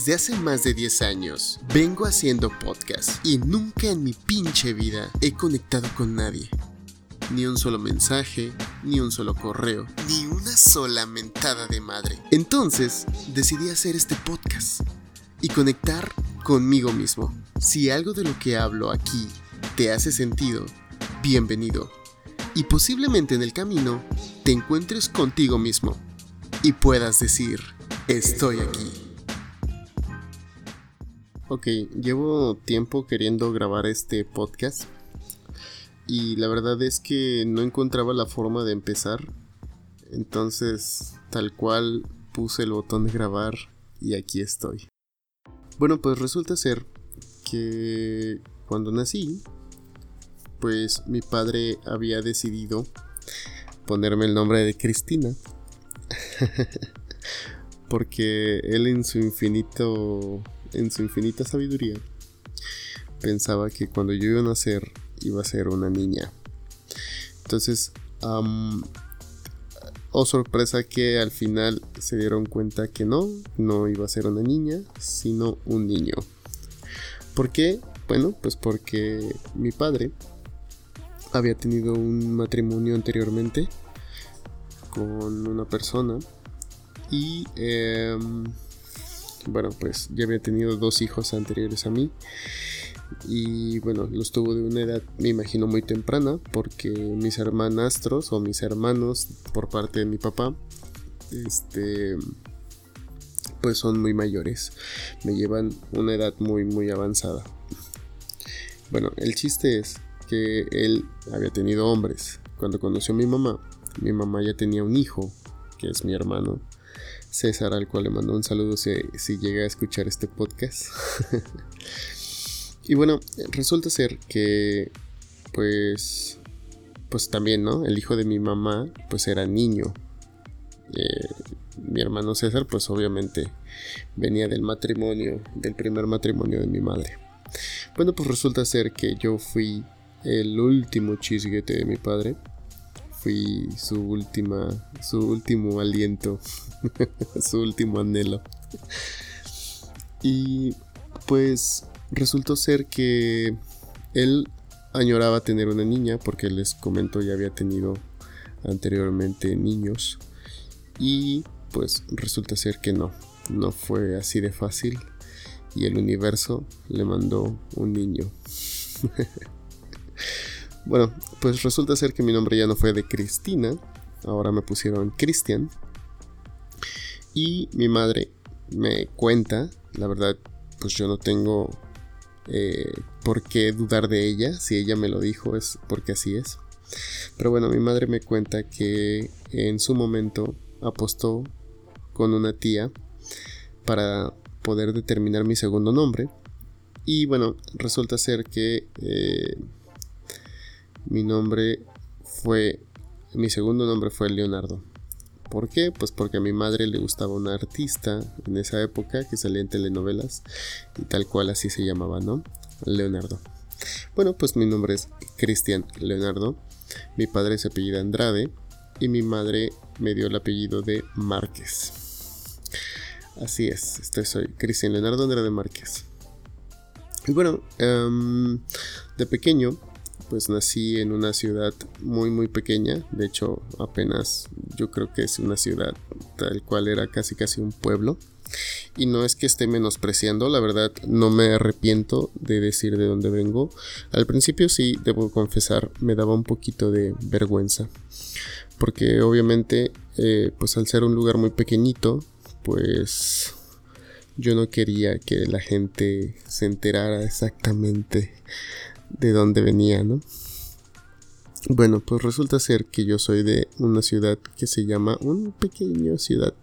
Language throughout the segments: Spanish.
Desde hace más de 10 años vengo haciendo podcast y nunca en mi pinche vida he conectado con nadie. Ni un solo mensaje, ni un solo correo, ni una sola mentada de madre. Entonces decidí hacer este podcast y conectar conmigo mismo. Si algo de lo que hablo aquí te hace sentido, bienvenido. Y posiblemente en el camino te encuentres contigo mismo y puedas decir, estoy aquí. Ok, llevo tiempo queriendo grabar este podcast y la verdad es que no encontraba la forma de empezar. Entonces, tal cual puse el botón de grabar y aquí estoy. Bueno, pues resulta ser que cuando nací, pues mi padre había decidido ponerme el nombre de Cristina. Porque él en su infinito en su infinita sabiduría pensaba que cuando yo iba a nacer iba a ser una niña. Entonces, oh sorpresa que al final se dieron cuenta que no, no iba a ser una niña, sino un niño. ¿Por qué? Bueno, pues porque mi padre había tenido un matrimonio anteriormente con una persona y em, bueno pues ya había tenido dos hijos anteriores a mí. Y bueno los tuvo de una edad me imagino muy temprana porque mis hermanastros o mis hermanos por parte de mi papá este pues son muy mayores. Me llevan una edad muy muy avanzada. Bueno el chiste es que él había tenido hombres. Cuando conoció a mi mamá, mi mamá ya tenía un hijo, que es mi hermano César, al cual le mando un saludo si, si llega a escuchar este podcast. y bueno, resulta ser que, pues, pues también, ¿no? El hijo de mi mamá, pues era niño. Eh, mi hermano César, pues obviamente venía del matrimonio, del primer matrimonio de mi madre. Bueno, pues resulta ser que yo fui el último chisguete de mi padre. Fui su última, su último aliento, su último anhelo. Y pues resultó ser que él añoraba tener una niña porque les comento ya había tenido anteriormente niños y pues resulta ser que no, no fue así de fácil y el universo le mandó un niño. Bueno, pues resulta ser que mi nombre ya no fue de Cristina, ahora me pusieron Cristian. Y mi madre me cuenta, la verdad, pues yo no tengo eh, por qué dudar de ella, si ella me lo dijo es porque así es. Pero bueno, mi madre me cuenta que en su momento apostó con una tía para poder determinar mi segundo nombre. Y bueno, resulta ser que eh, mi nombre fue, mi segundo nombre fue Leonardo. ¿Por qué? Pues porque a mi madre le gustaba una artista en esa época que salía en telenovelas y tal cual así se llamaba, ¿no? Leonardo. Bueno, pues mi nombre es Cristian Leonardo. Mi padre se apellida Andrade y mi madre me dio el apellido de Márquez. Así es, este soy Cristian Leonardo Andrade Márquez. Y bueno, em, de pequeño pues nací en una ciudad muy muy pequeña, de hecho apenas yo creo que es una ciudad tal cual era casi casi un pueblo. Y no es que esté menospreciando, la verdad no me arrepiento de decir de dónde vengo. Al principio sí, debo confesar, me daba un poquito de vergüenza. Porque obviamente, eh, pues al ser un lugar muy pequeñito, pues yo no quería que la gente se enterara exactamente de dónde venía, ¿no? Bueno, pues resulta ser que yo soy de una ciudad que se llama, una pequeña ciudad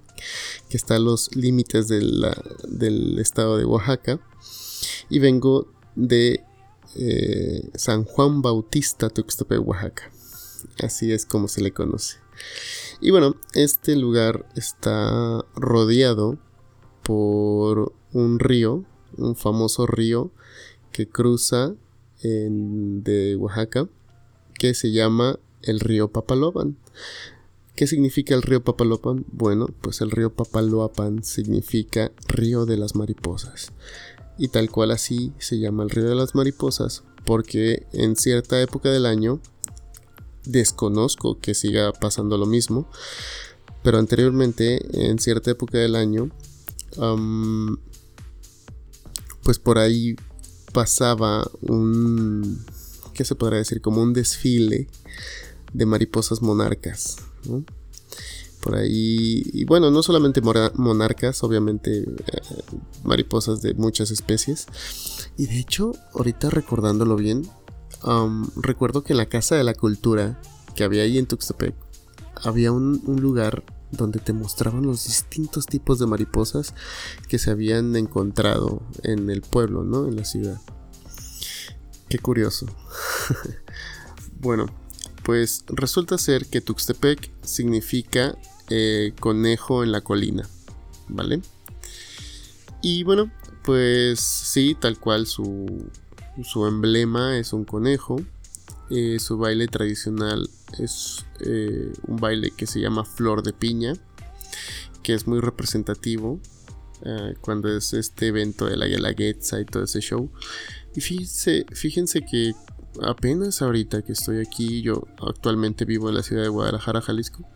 que está a los límites del estado de Oaxaca y vengo de eh, San Juan Bautista, Tuxtepec, Oaxaca. Así es como se le conoce. Y bueno, este lugar está rodeado por un río, un famoso río que cruza de Oaxaca que se llama el río Papaloban, ¿Qué significa el río Papaloapan? Bueno, pues el río Papaloapan significa río de las mariposas. Y tal cual así se llama el río de las mariposas porque en cierta época del año desconozco que siga pasando lo mismo, pero anteriormente en cierta época del año pues por ahí pasaba un ¿qué se podrá decir? como un desfile de mariposas monarcas por ahí y bueno no solamente monarcas obviamente eh, mariposas de muchas especies y de hecho, ahorita recordándolo bien, recuerdo que en la Casa de la Cultura que había ahí en Tuxtepec, había un, lugar donde te mostraban los distintos tipos de mariposas que se habían encontrado en el pueblo, ¿no? En la ciudad. Qué curioso. bueno, pues resulta ser que Tuxtepec significa eh, conejo en la colina, ¿vale? Y bueno, pues sí, tal cual su, emblema es un conejo. Eh, su baile tradicional es eh, un baile que se llama Flor de Piña, que es muy representativo eh, cuando es este evento de la Guelaguetza y todo ese show. Y fíjense, fíjense que apenas ahorita que estoy aquí, yo actualmente vivo en la ciudad de Guadalajara, Jalisco.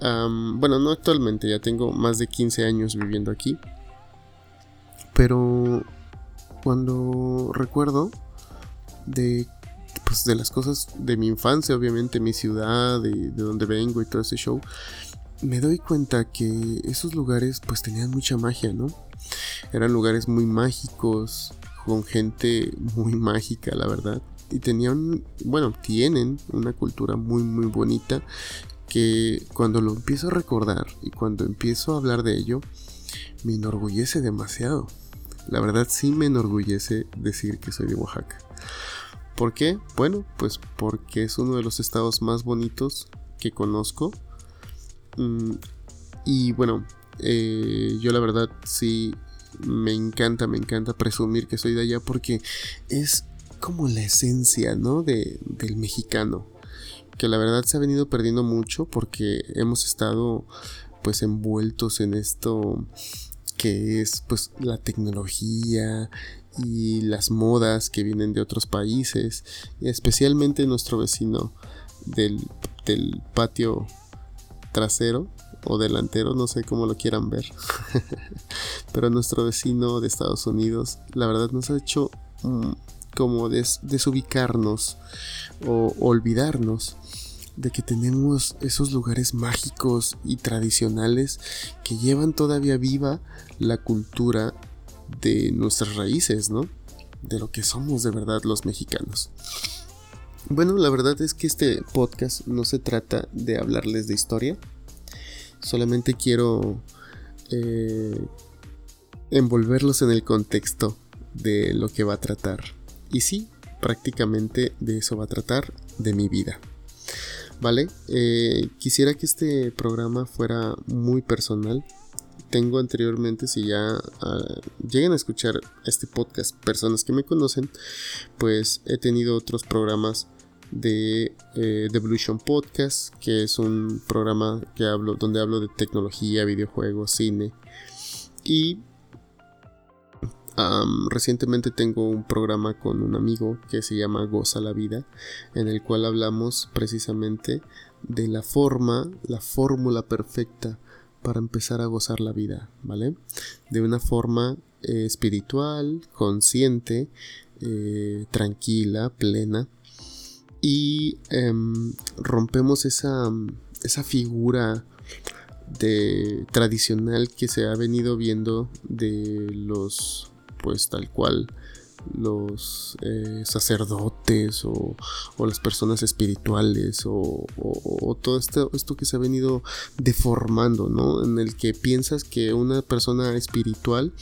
bueno, no actualmente, ya tengo más de 15 años viviendo aquí. Pero cuando recuerdo de, pues, de las cosas de mi infancia, obviamente mi ciudad, de, de donde vengo y todo ese show, me doy cuenta que esos lugares pues tenían mucha magia, ¿no? Eran lugares muy mágicos, con gente muy mágica, la verdad. Y tenían, bueno, tienen una cultura muy, muy bonita que cuando lo empiezo a recordar y cuando empiezo a hablar de ello, me enorgullece demasiado. La verdad sí me enorgullece decir que soy de Oaxaca. ¿Por qué? Bueno, pues porque es uno de los estados más bonitos que conozco. Mm, y bueno, eh, yo la verdad sí me encanta, me encanta presumir que soy de allá porque es como la esencia, ¿no? De, del mexicano. Que la verdad se ha venido perdiendo mucho porque hemos estado pues envueltos en esto que es pues la tecnología y las modas que vienen de otros países, especialmente nuestro vecino del, del patio trasero o delantero, no sé cómo lo quieran ver, pero nuestro vecino de Estados Unidos, la verdad nos ha hecho mm, como desubicarnos o olvidarnos de que tenemos esos lugares mágicos y tradicionales que llevan todavía viva la cultura de nuestras raíces, ¿no? De lo que somos de verdad los mexicanos. Bueno, la verdad es que este podcast no se trata de hablarles de historia. Solamente quiero eh, envolverlos en el contexto de lo que va a tratar. Y sí, prácticamente de eso va a tratar, de mi vida. Vale, eh, quisiera que este programa fuera muy personal. Tengo anteriormente, si ya uh, llegan a escuchar este podcast personas que me conocen, pues he tenido otros programas de eh, Devolution Podcast, que es un programa que hablo, donde hablo de tecnología, videojuegos, cine. Y recientemente tengo un programa con un amigo que se llama Goza la Vida, en el cual hablamos precisamente de la forma, la fórmula perfecta para empezar a gozar la vida, ¿vale? De una forma eh, espiritual, consciente, eh, tranquila, plena. Y em, rompemos esa, esa figura de tradicional que se ha venido viendo de los pues tal cual los eh, sacerdotes o, las personas espirituales o, todo esto, esto, que se ha venido deformando, ¿no? En el que piensas que una persona espiritual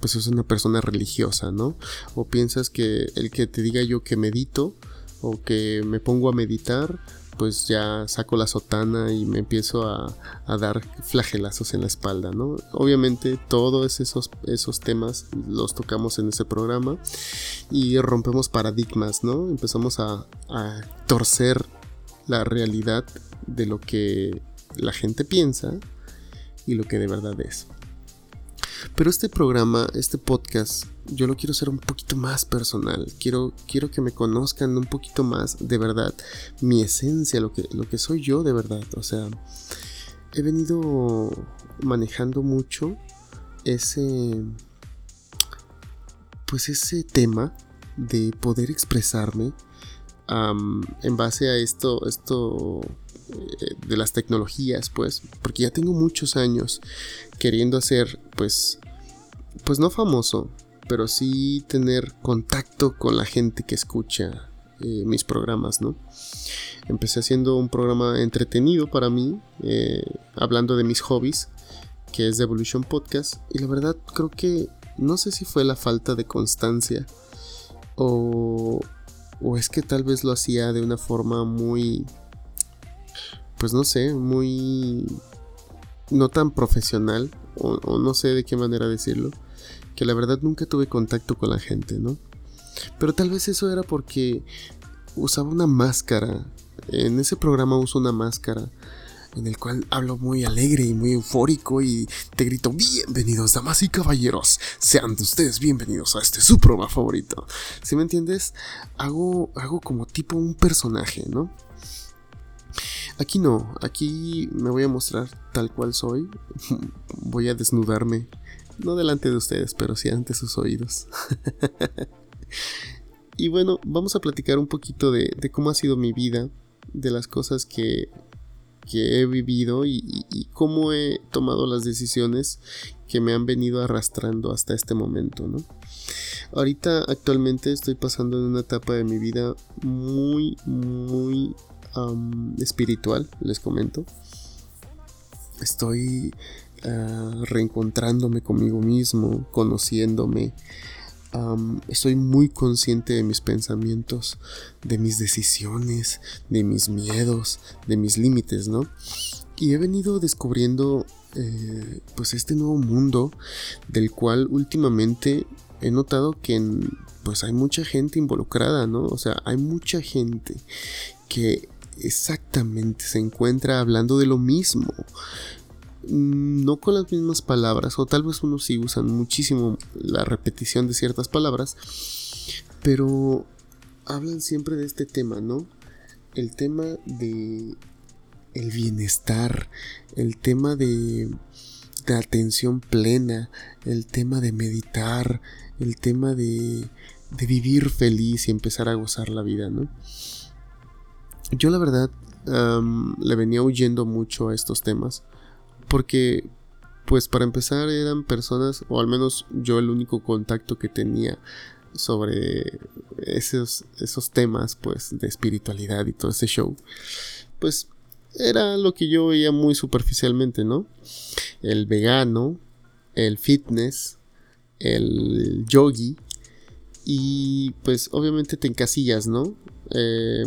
pues es una persona religiosa, ¿no? O piensas que el que te diga yo que medito o que me pongo a meditar pues ya saco la sotana y me empiezo a, dar flagelazos en la espalda, ¿no? Obviamente todos esos, esos temas los tocamos en ese programa y rompemos paradigmas, ¿no? Empezamos a, torcer la realidad de lo que la gente piensa y lo que de verdad es. Pero este programa, este podcast, yo lo quiero hacer un poquito más personal. Quiero, quiero que me conozcan un poquito más de verdad, mi esencia, lo que, lo que soy yo de verdad. O sea, he venido manejando mucho ese, pues ese tema de poder expresarme en base a esto, esto de las tecnologías, pues, porque ya tengo muchos años queriendo hacer, pues, pues no famoso, pero sí tener contacto con la gente que escucha eh, mis programas, ¿no? Empecé haciendo un programa entretenido para mí, eh, hablando de mis hobbies, que es The Evolution Podcast, y la verdad creo que no sé si fue la falta de constancia o, o es que tal vez lo hacía de una forma muy, pues no sé, muy no tan profesional, o, no sé de qué manera decirlo, que la verdad nunca tuve contacto con la gente, ¿no? Pero tal vez eso era porque usaba una máscara. En ese programa uso una máscara en el cual hablo muy alegre y muy eufórico y te grito bienvenidos damas y caballeros, sean ustedes bienvenidos a este su programa favorito. Si me entiendes, hago, hago como tipo un personaje, ¿no? Aquí no, aquí me voy a mostrar tal cual soy, voy a desnudarme, no delante de ustedes, pero sí ante sus oídos. y bueno, vamos a platicar un poquito de, cómo ha sido mi vida, de las cosas que que he vivido y, cómo he tomado las decisiones que me han venido arrastrando hasta este momento, ¿no? Ahorita actualmente estoy pasando en una etapa de mi vida muy, muy espiritual, les comento. Estoy ah, reencontrándome conmigo mismo, conociéndome, estoy muy consciente de mis pensamientos, de mis decisiones, de mis miedos, de mis límites, ¿no? Y he venido descubriendo eh, pues este nuevo mundo del cual últimamente he notado que pues hay mucha gente involucrada, ¿no? O sea, hay mucha gente que exactamente se encuentra hablando de lo mismo. No con las mismas palabras, o tal vez unos sí usan muchísimo la repetición de ciertas palabras, pero hablan siempre de este tema, ¿no? El tema de el bienestar, el tema de, de atención plena, el tema de meditar, el tema de, de vivir feliz y empezar a gozar la vida, ¿no? Yo la verdad le venía huyendo mucho a estos temas porque, pues para empezar eran personas, o al menos yo el único contacto que tenía sobre esos, esos temas, pues de espiritualidad y todo ese show, pues era lo que yo veía muy superficialmente, ¿no? El vegano, el fitness, el yogi, y pues obviamente te encasillas, ¿no? Eh,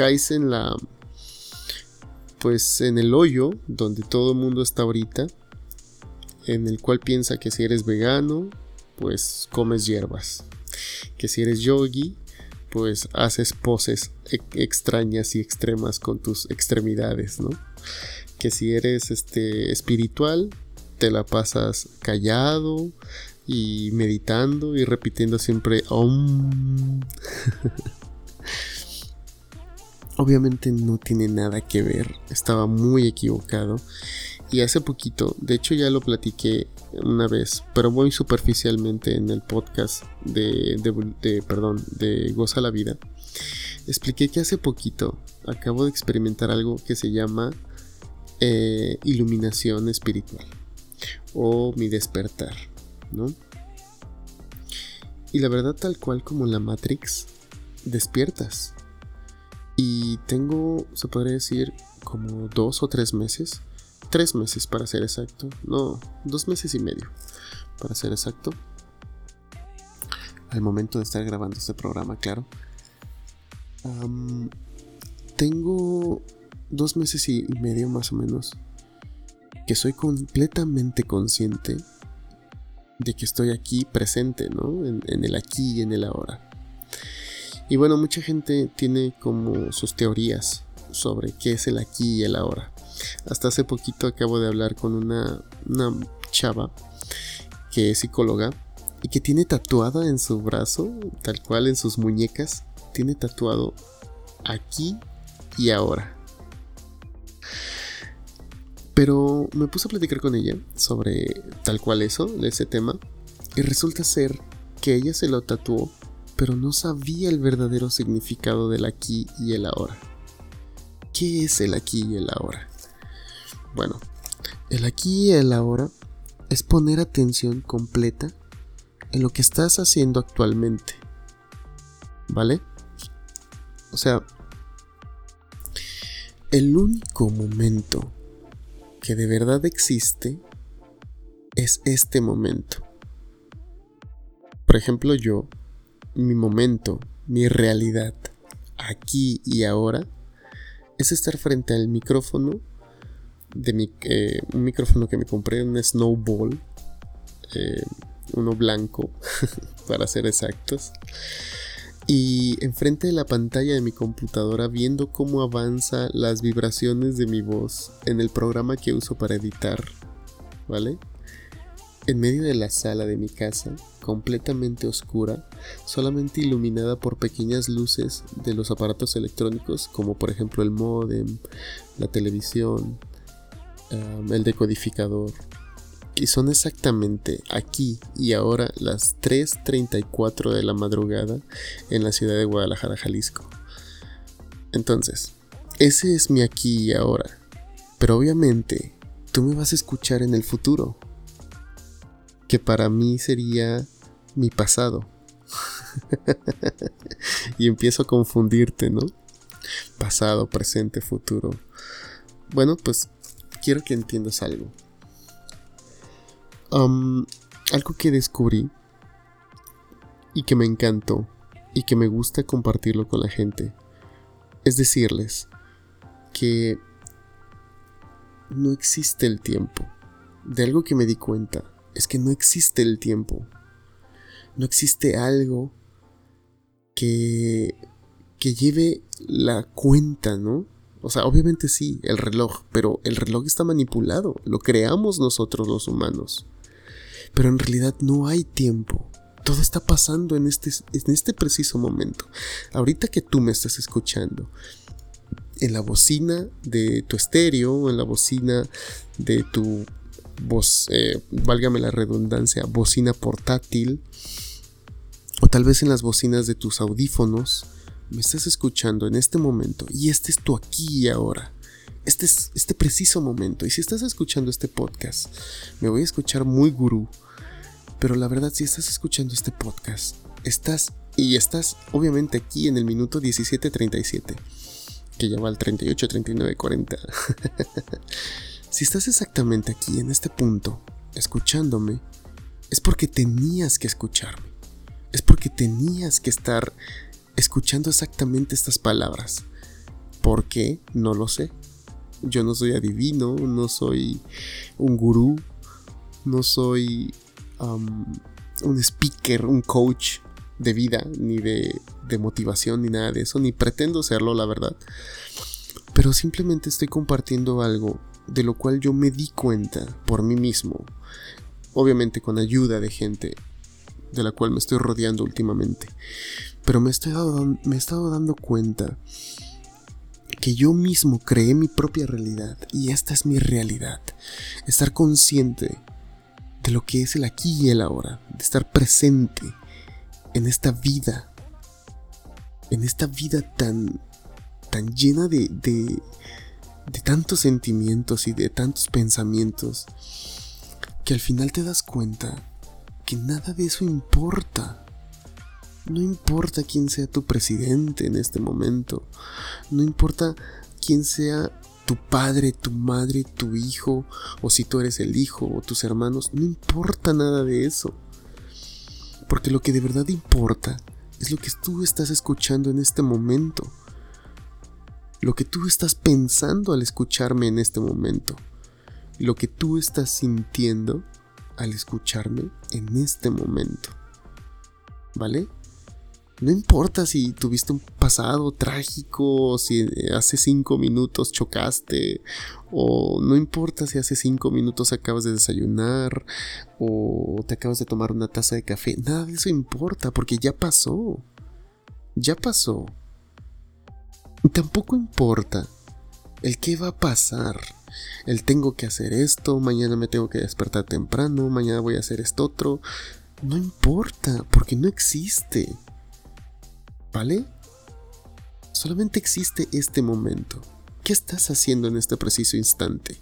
caes en la pues en el hoyo donde todo el mundo está ahorita, en el cual piensa que si eres vegano, pues comes hierbas, que si eres yogi, pues haces poses extrañas y extremas con tus extremidades, ¿no? Que si eres este espiritual, te la pasas callado y meditando y repitiendo siempre om. Obviamente no tiene nada que ver, estaba muy equivocado. Y hace poquito, de hecho ya lo platiqué una vez, pero muy superficialmente en el podcast de, de, perdón, de Goza la Vida. Expliqué que hace poquito acabo de experimentar algo que se llama eh, iluminación espiritual o mi despertar, ¿no? Y la verdad tal cual como en la Matrix, despiertas y tengo, se podría decir, como dos o tres meses. Tres meses para ser exacto. No, dos meses y medio para ser exacto. Al momento de estar grabando este programa, claro. tengo dos meses y, medio más o menos que soy completamente consciente de que estoy aquí presente, ¿no? En, en el aquí y en el ahora. Y bueno, mucha gente tiene como sus teorías sobre qué es el aquí y el ahora. Hasta hace poquito acabo de hablar con una, chava que es psicóloga y que tiene tatuada en su brazo, tal cual en sus muñecas, tiene tatuado aquí y ahora. Pero me puse a platicar con ella sobre tal cual eso, de ese tema, y resulta ser que ella se lo tatuó, pero no sabía el verdadero significado del aquí y el ahora. ¿Qué es el aquí y el ahora? Bueno, el aquí y el ahora es poner atención completa en lo que estás haciendo actualmente. ¿Vale? O sea, el único momento que de verdad existe es este momento. Por ejemplo, yo, mi momento, mi realidad, aquí y ahora, es estar frente al micrófono de mi, eh, un micrófono que me compré, un Snowball, eh, uno blanco, para ser exactos. Y enfrente de la pantalla de mi computadora viendo cómo avanza las vibraciones de mi voz en el programa que uso para editar, ¿vale? En medio de la sala de mi casa, completamente oscura, solamente iluminada por pequeñas luces de los aparatos electrónicos, como por ejemplo el modem, la televisión, el decodificador. Y son exactamente aquí y ahora las 3.34 de la madrugada en la ciudad de Guadalajara, Jalisco. Entonces, ese es mi aquí y ahora. Pero obviamente, tú me vas a escuchar en el futuro. Que para mí sería mi pasado. y empiezo a confundirte, ¿no? Pasado, presente, futuro. Bueno, pues quiero que entiendas algo. algo que descubrí y que me encantó y que me gusta compartirlo con la gente es decirles que no existe el tiempo. De algo que me di cuenta es que no existe el tiempo. No existe algo que que lleve la cuenta, ¿no? O sea, obviamente sí, el reloj, pero el reloj está manipulado, lo creamos nosotros los humanos. Pero en realidad no hay tiempo. Todo está pasando en este, en este preciso momento. Ahorita que tú me estás escuchando, en la bocina de tu estéreo, en la bocina de tu voz, eh, válgame la redundancia, bocina portátil, o tal vez en las bocinas de tus audífonos, me estás escuchando en este momento y este es tu aquí y ahora. Este es este preciso momento. Y si estás escuchando este podcast, me voy a escuchar muy gurú. Pero la verdad, si estás escuchando este podcast, estás y estás obviamente aquí en el minuto 17:37, que ya va al 38, 39, 40. Si estás exactamente aquí en este punto, escuchándome, es porque tenías que escucharme. Es porque tenías que estar escuchando exactamente estas palabras. ¿Por qué? No lo sé. Yo no soy adivino, no soy un gurú, no soy un speaker, un coach de vida, ni de, de motivación, ni nada de eso, ni pretendo serlo, la verdad. Pero simplemente estoy compartiendo algo de lo cual yo me di cuenta por mí mismo, obviamente con ayuda de gente de la cual me estoy rodeando últimamente. Pero me, estoy me he estado dando cuenta que yo mismo creé mi propia realidad y esta es mi realidad. Estar consciente de lo que es el aquí y el ahora, de estar presente en esta vida, en esta vida tan, tan llena de, de, de tantos sentimientos y de tantos pensamientos, que al final te das cuenta que nada de eso importa. No importa quién sea tu presidente en este momento. No importa quién sea tu padre, tu madre, tu hijo, o si tú eres el hijo, o tus hermanos. No importa nada de eso. Porque lo que de verdad importa es lo que tú estás escuchando en este momento. Lo que tú estás pensando al escucharme en este momento. Lo que tú estás sintiendo al escucharme en este momento. ¿Vale? No importa si tuviste un pasado trágico, si hace cinco minutos chocaste, o no importa si hace cinco minutos acabas de desayunar, o te acabas de tomar una taza de café. Nada de eso importa, porque ya pasó. Ya pasó. Tampoco importa el qué va a pasar. El tengo que hacer esto, mañana me tengo que despertar temprano, mañana voy a hacer esto otro. No importa, porque no existe. ¿Vale? Solamente existe este momento. ¿Qué estás haciendo en este preciso instante?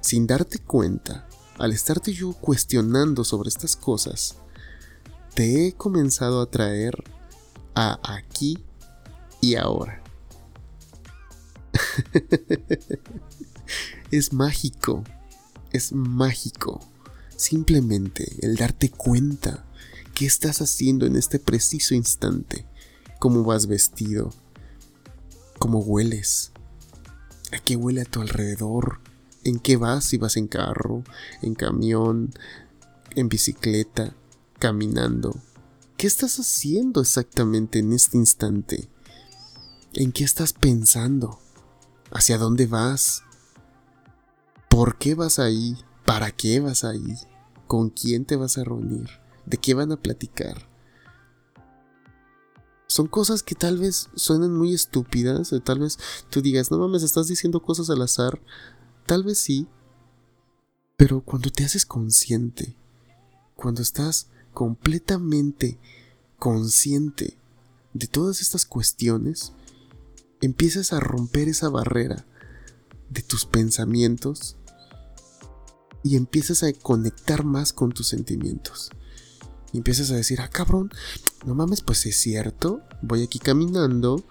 Sin darte cuenta, al estarte yo cuestionando sobre estas cosas, te he comenzado a traer a aquí y ahora. es mágico, es mágico. Simplemente el darte cuenta qué estás haciendo en este preciso instante, cómo vas vestido, cómo hueles, a qué huele a tu alrededor, en qué vas, si vas en carro, en camión, en bicicleta, caminando. ¿Qué estás haciendo exactamente en este instante? ¿En qué estás pensando? ¿Hacia dónde vas? ¿Por qué vas ahí? ¿Para qué vas ahí? ¿Con quién te vas a reunir? ¿De qué van a platicar? Son cosas que tal vez suenan muy estúpidas, o tal vez tú digas, no mames, estás diciendo cosas al azar. Tal vez sí, pero cuando te haces consciente, cuando estás completamente consciente de todas estas cuestiones, empiezas a romper esa barrera de tus pensamientos y empiezas a conectar más con tus sentimientos. Y empiezas a decir, ah, cabrón, no mames, pues es cierto, voy aquí caminando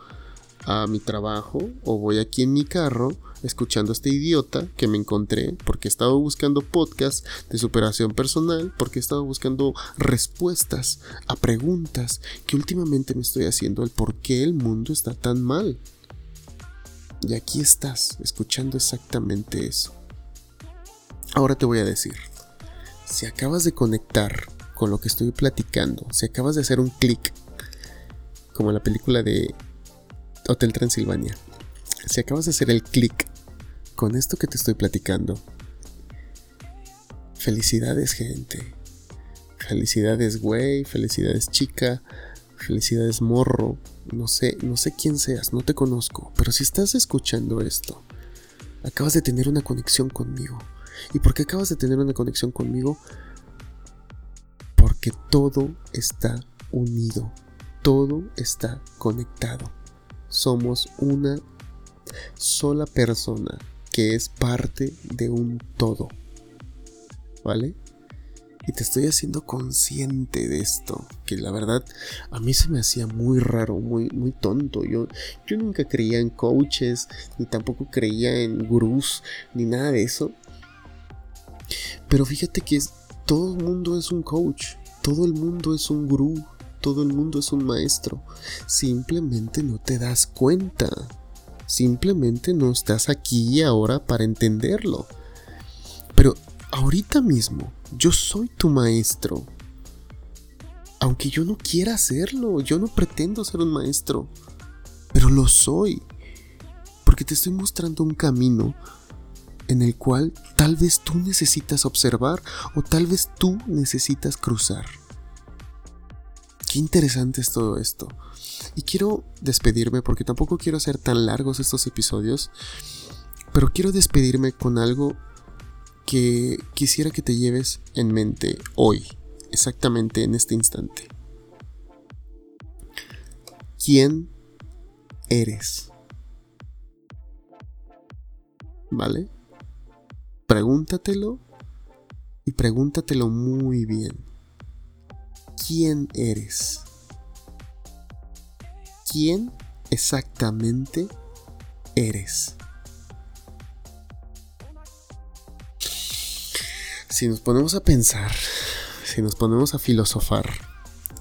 a mi trabajo o voy aquí en mi carro escuchando a este idiota que me encontré porque he estado buscando podcasts de superación personal, porque he estado buscando respuestas a preguntas que últimamente me estoy haciendo el por qué el mundo está tan mal. Y aquí estás, escuchando exactamente eso. Ahora te voy a decir, si acabas de conectar con lo que estoy platicando, si acabas de hacer un clic, como en la película de Hotel Transilvania, si acabas de hacer el clic con esto que te estoy platicando, felicidades gente, felicidades güey, felicidades chica, felicidades morro, no sé, no sé quién seas, no te conozco, pero si estás escuchando esto, acabas de tener una conexión conmigo. ¿Y por qué acabas de tener una conexión conmigo? Porque todo está unido, todo está conectado. Somos una sola persona que es parte de un todo. ¿Vale? Y te estoy haciendo consciente de esto, que la verdad a mí se me hacía muy raro, muy, muy tonto. Yo, yo nunca creía en coaches, ni tampoco creía en gurús, ni nada de eso. Pero fíjate que todo el mundo es un coach, todo el mundo es un gurú, todo el mundo es un maestro. Simplemente no te das cuenta. Simplemente no estás aquí ahora para entenderlo. Pero ahorita mismo, yo soy tu maestro. Aunque yo no quiera hacerlo, yo no pretendo ser un maestro. Pero lo soy. Porque te estoy mostrando un camino en el cual tal vez tú necesitas observar o tal vez tú necesitas cruzar. Qué interesante es todo esto. Y quiero despedirme porque tampoco quiero hacer tan largos estos episodios, pero quiero despedirme con algo que quisiera que te lleves en mente hoy, exactamente en este instante. ¿Quién eres? ¿Vale? Pregúntatelo y pregúntatelo muy bien. ¿Quién eres? ¿Quién exactamente eres? Si nos ponemos a pensar, si nos ponemos a filosofar,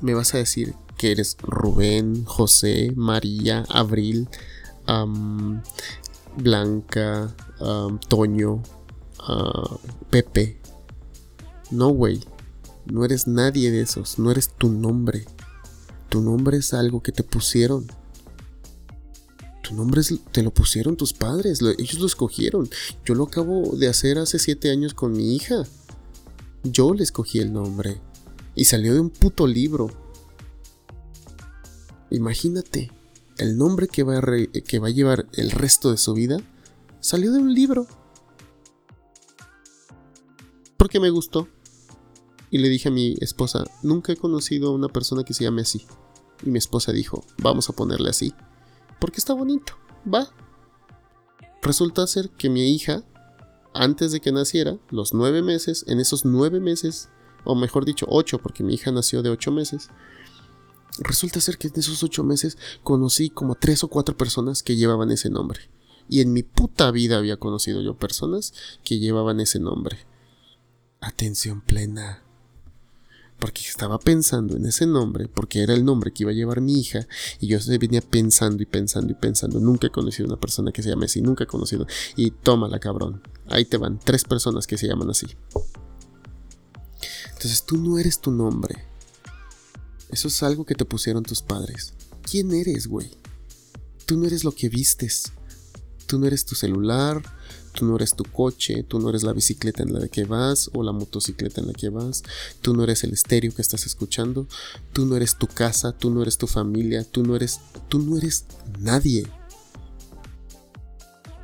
me vas a decir que eres Rubén, José, María, Abril, Blanca, Toño, Pepe. No, güey. No eres nadie de esos. No eres tu nombre. Tu nombre es algo que te pusieron. Tu nombre te lo pusieron tus padres, ellos lo escogieron. Yo lo acabo de hacer hace siete años con mi hija. Yo le escogí el nombre. Y salió de un puto libro. Imagínate, el nombre que va, a que va a llevar el resto de su vida salió de un libro. Porque me gustó. Y le dije a mi esposa, nunca he conocido a una persona que se llame así. Y mi esposa dijo, vamos a ponerle así. Porque está bonito. Va. Resulta ser que mi hija, antes de que naciera, los nueve meses, en esos nueve meses, o mejor dicho, ocho, porque mi hija nació de ocho meses, resulta ser que en esos ocho meses conocí como tres o cuatro personas que llevaban ese nombre. Y en mi puta vida había conocido yo personas que llevaban ese nombre. Atención plena porque estaba pensando en ese nombre, porque era el nombre que iba a llevar mi hija, y yo venía pensando y pensando y pensando. Nunca he conocido una persona que se llame así, nunca he conocido. Y tómala, cabrón. Ahí te van, tres personas que se llaman así. Entonces tú no eres tu nombre. Eso es algo que te pusieron tus padres. ¿Quién eres, güey? Tú no eres lo que vistes. Tú no eres tu celular, Tú no eres tu coche, tú no eres la bicicleta en la que vas o la motocicleta en la que vas, tú no eres el estéreo que estás escuchando, tú no eres tu casa, tú no eres tu familia, tú no eres, tú no eres nadie.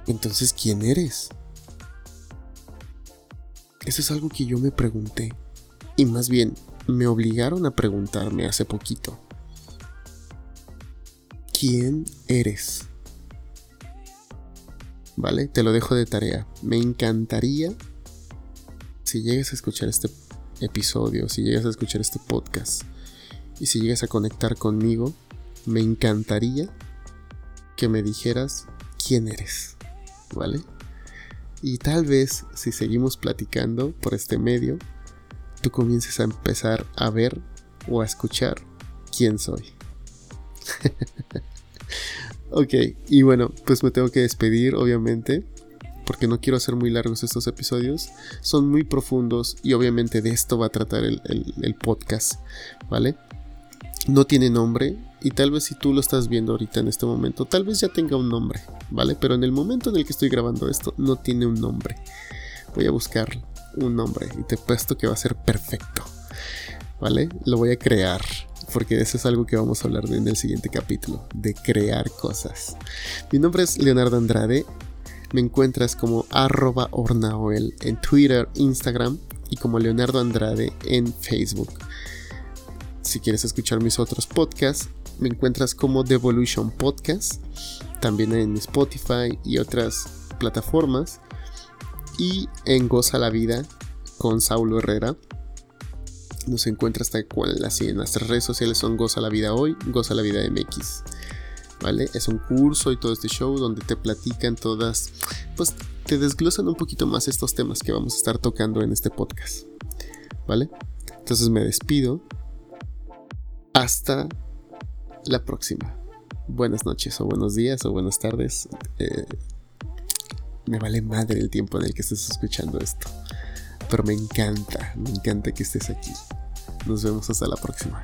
Entonces, ¿quién eres? Eso es algo que yo me pregunté. Y más bien, me obligaron a preguntarme hace poquito. ¿Quién eres? ¿Vale? Te lo dejo de tarea. Me encantaría, si llegas a escuchar este episodio, si llegas a escuchar este podcast, y si llegas a conectar conmigo, me encantaría que me dijeras quién eres, ¿vale? Y tal vez si seguimos platicando por este medio, tú comiences a empezar a ver o a escuchar quién soy. Ok, y bueno, pues me tengo que despedir, obviamente, porque no quiero hacer muy largos estos episodios. Son muy profundos y obviamente de esto va a tratar el, podcast, ¿vale? No tiene nombre y tal vez si tú lo estás viendo ahorita en este momento, tal vez ya tenga un nombre, ¿vale? Pero en el momento en el que estoy grabando esto, no tiene un nombre. Voy a buscar un nombre y te puesto que va a ser perfecto, ¿vale? Lo voy a crear porque eso es algo que vamos a hablar en el siguiente capítulo, de crear cosas. Mi nombre es Leonardo Andrade, me encuentras como arroba ornaoel en Twitter, Instagram y como Leonardo Andrade en Facebook. Si quieres escuchar mis otros podcasts, me encuentras como Devolution Podcast, también en Spotify y otras plataformas, y en Goza la Vida con Saulo Herrera nos encuentra hasta cual así en nuestras redes sociales son Goza la Vida Hoy, Goza la Vida MX. ¿Vale? Es un curso y todo este show donde te platican todas, pues te desglosan un poquito más estos temas que vamos a estar tocando en este podcast. ¿Vale? Entonces me despido. Hasta la próxima. Buenas noches o buenos días o buenas tardes. Eh, me vale madre el tiempo en el que estés escuchando esto. Pero me encanta, me encanta que estés aquí. Nos vemos hasta la próxima.